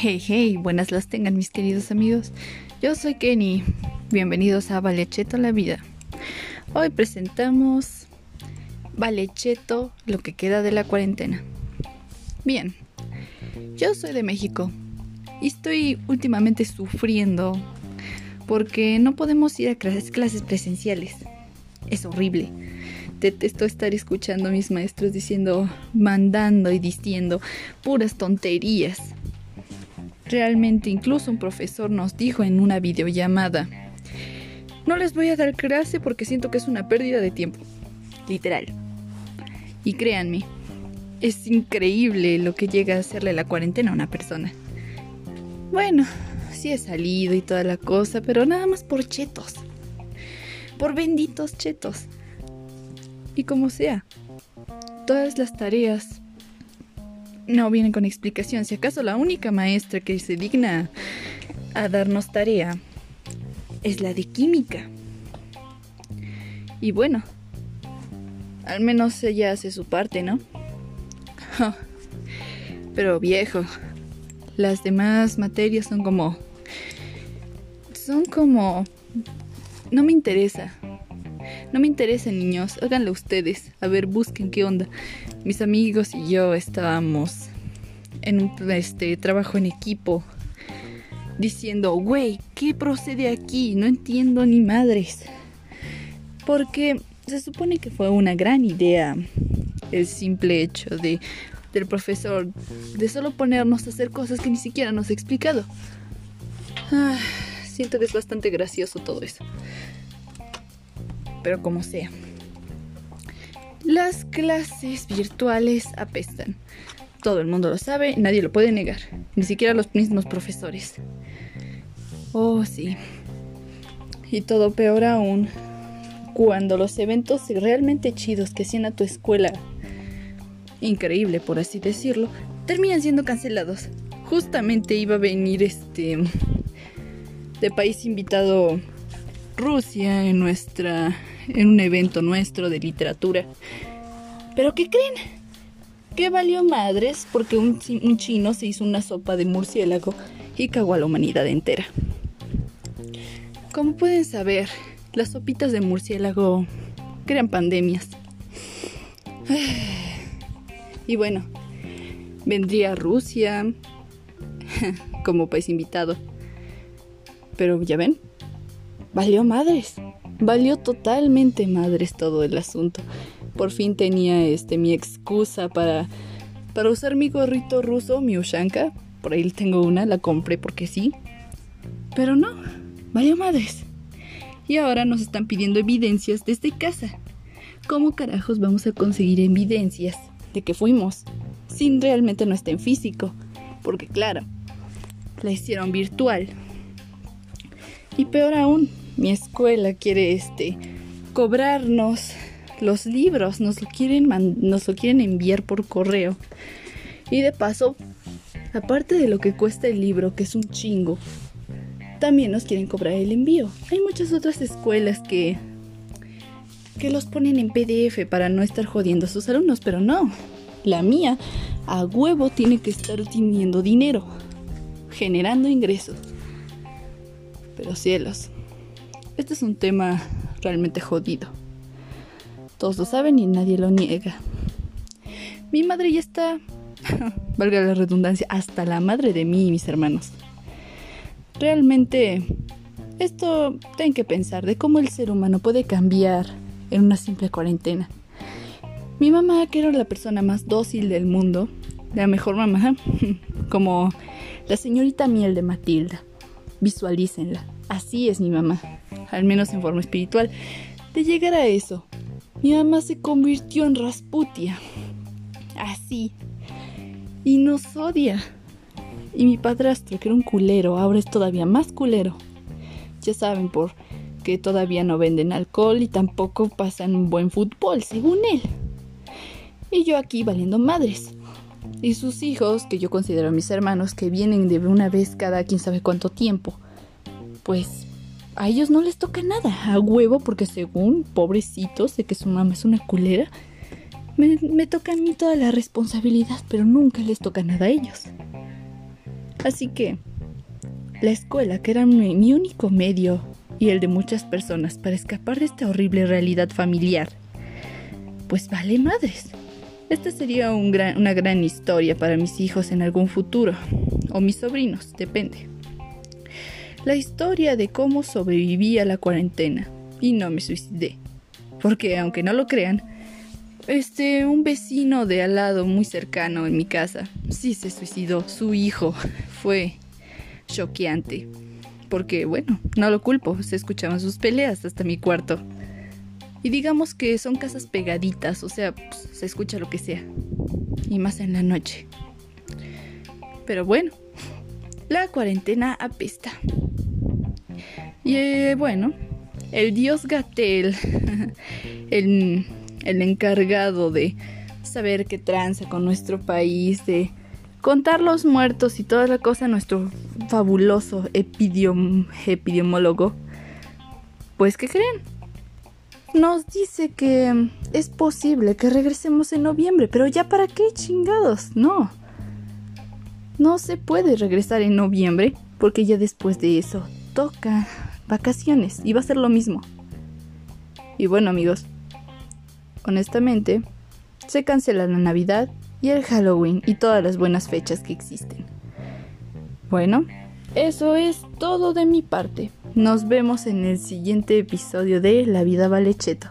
Hey, hey, buenas las tengan mis queridos amigos. Yo soy Kenny. Bienvenidos a Valecheto la vida. Hoy presentamos Valecheto, lo que queda de la cuarentena. Bien, yo soy de México y estoy últimamente sufriendo porque no podemos ir a clases, clases presenciales. Es horrible. Detesto estar escuchando a mis maestros diciendo, mandando y diciendo puras tonterías. Realmente incluso un profesor nos dijo en una videollamada, no les voy a dar clase porque siento que es una pérdida de tiempo. Literal. Y créanme, es increíble lo que llega a hacerle la cuarentena a una persona. Bueno, sí he salido y toda la cosa, pero nada más por chetos. Por benditos chetos. Y como sea, todas las tareas no vienen con explicación. Si acaso la única maestra que se digna a darnos tarea es la de química. Y bueno, al menos ella hace su parte, ¿no? Pero viejo, las demás materias son como... Son como... No me interesa. No me interesa, niños. Háganlo ustedes. A ver, busquen qué onda. Mis amigos y yo estábamos en un este, trabajo en equipo diciendo, güey, ¿qué procede aquí? No entiendo ni madres. Porque se supone que fue una gran idea el simple hecho de del profesor de solo ponernos a hacer cosas que ni siquiera nos ha explicado. Ah, siento que es bastante gracioso todo eso. Pero como sea. Las clases virtuales apestan. Todo el mundo lo sabe, nadie lo puede negar, ni siquiera los mismos profesores. Oh, sí. Y todo peor aún, cuando los eventos realmente chidos que hacían a tu escuela, increíble por así decirlo, terminan siendo cancelados. Justamente iba a venir este de país invitado Rusia en nuestra en un evento nuestro de literatura. Pero ¿qué creen? Que valió madres porque un, un chino se hizo una sopa de murciélago y cagó a la humanidad entera. Como pueden saber, las sopitas de murciélago crean pandemias. Y bueno, vendría Rusia como país invitado. Pero ya ven, valió madres. Valió totalmente madres todo el asunto. Por fin tenía este mi excusa para para usar mi gorrito ruso, mi Ushanka. Por ahí tengo una, la compré porque sí. Pero no, valió madres. Y ahora nos están pidiendo evidencias desde casa. ¿Cómo carajos vamos a conseguir evidencias de que fuimos sin realmente no estar en físico? Porque claro, la hicieron virtual. Y peor aún, mi escuela quiere este cobrarnos los libros, nos lo quieren nos lo quieren enviar por correo. Y de paso, aparte de lo que cuesta el libro, que es un chingo, también nos quieren cobrar el envío. Hay muchas otras escuelas que que los ponen en PDF para no estar jodiendo a sus alumnos, pero no. La mía a huevo tiene que estar teniendo dinero, generando ingresos. Pero cielos, este es un tema realmente jodido. Todos lo saben y nadie lo niega. Mi madre ya está, valga la redundancia, hasta la madre de mí y mis hermanos. Realmente, esto tienen que pensar de cómo el ser humano puede cambiar en una simple cuarentena. Mi mamá, que era la persona más dócil del mundo, la mejor mamá, como la señorita miel de Matilda. Visualícenla. Así es mi mamá, al menos en forma espiritual. De llegar a eso, mi mamá se convirtió en Rasputia. Así. Y nos odia. Y mi padrastro, que era un culero, ahora es todavía más culero. Ya saben, por que todavía no venden alcohol y tampoco pasan un buen fútbol, según él. Y yo aquí valiendo madres. Y sus hijos, que yo considero mis hermanos, que vienen de una vez cada quién sabe cuánto tiempo, pues a ellos no les toca nada, a huevo, porque según pobrecitos de que su mamá es una culera, me, toca a mí toda la responsabilidad, pero nunca les toca nada a ellos. Así que la escuela, que era mi, único medio y el de muchas personas para escapar de esta horrible realidad familiar, pues vale madres. Esta sería una gran historia para mis hijos en algún futuro, o mis sobrinos, depende. La historia de cómo sobreviví a la cuarentena y no me suicidé. Porque aunque no lo crean, este, un vecino de al lado muy cercano en mi casa, sí se suicidó. Su hijo fue choqueante. Porque, bueno, no lo culpo, se escuchaban sus peleas hasta mi cuarto. Y digamos que son casas pegaditas, o sea, pues, se escucha lo que sea. Y más en la noche. Pero bueno, la cuarentena apesta. Y eh, bueno, el dios Gatel, el, el encargado de saber qué tranza con nuestro país, de contar los muertos y toda la cosa, nuestro fabuloso epidemiólogo, pues ¿qué creen? Nos dice que es posible que regresemos en noviembre, pero ya para qué chingados, no. No se puede regresar en noviembre porque ya después de eso toca vacaciones y va a ser lo mismo. Y bueno amigos, honestamente, se cancela la Navidad y el Halloween y todas las buenas fechas que existen. Bueno, eso es todo de mi parte. Nos vemos en el siguiente episodio de La vida vale cheto.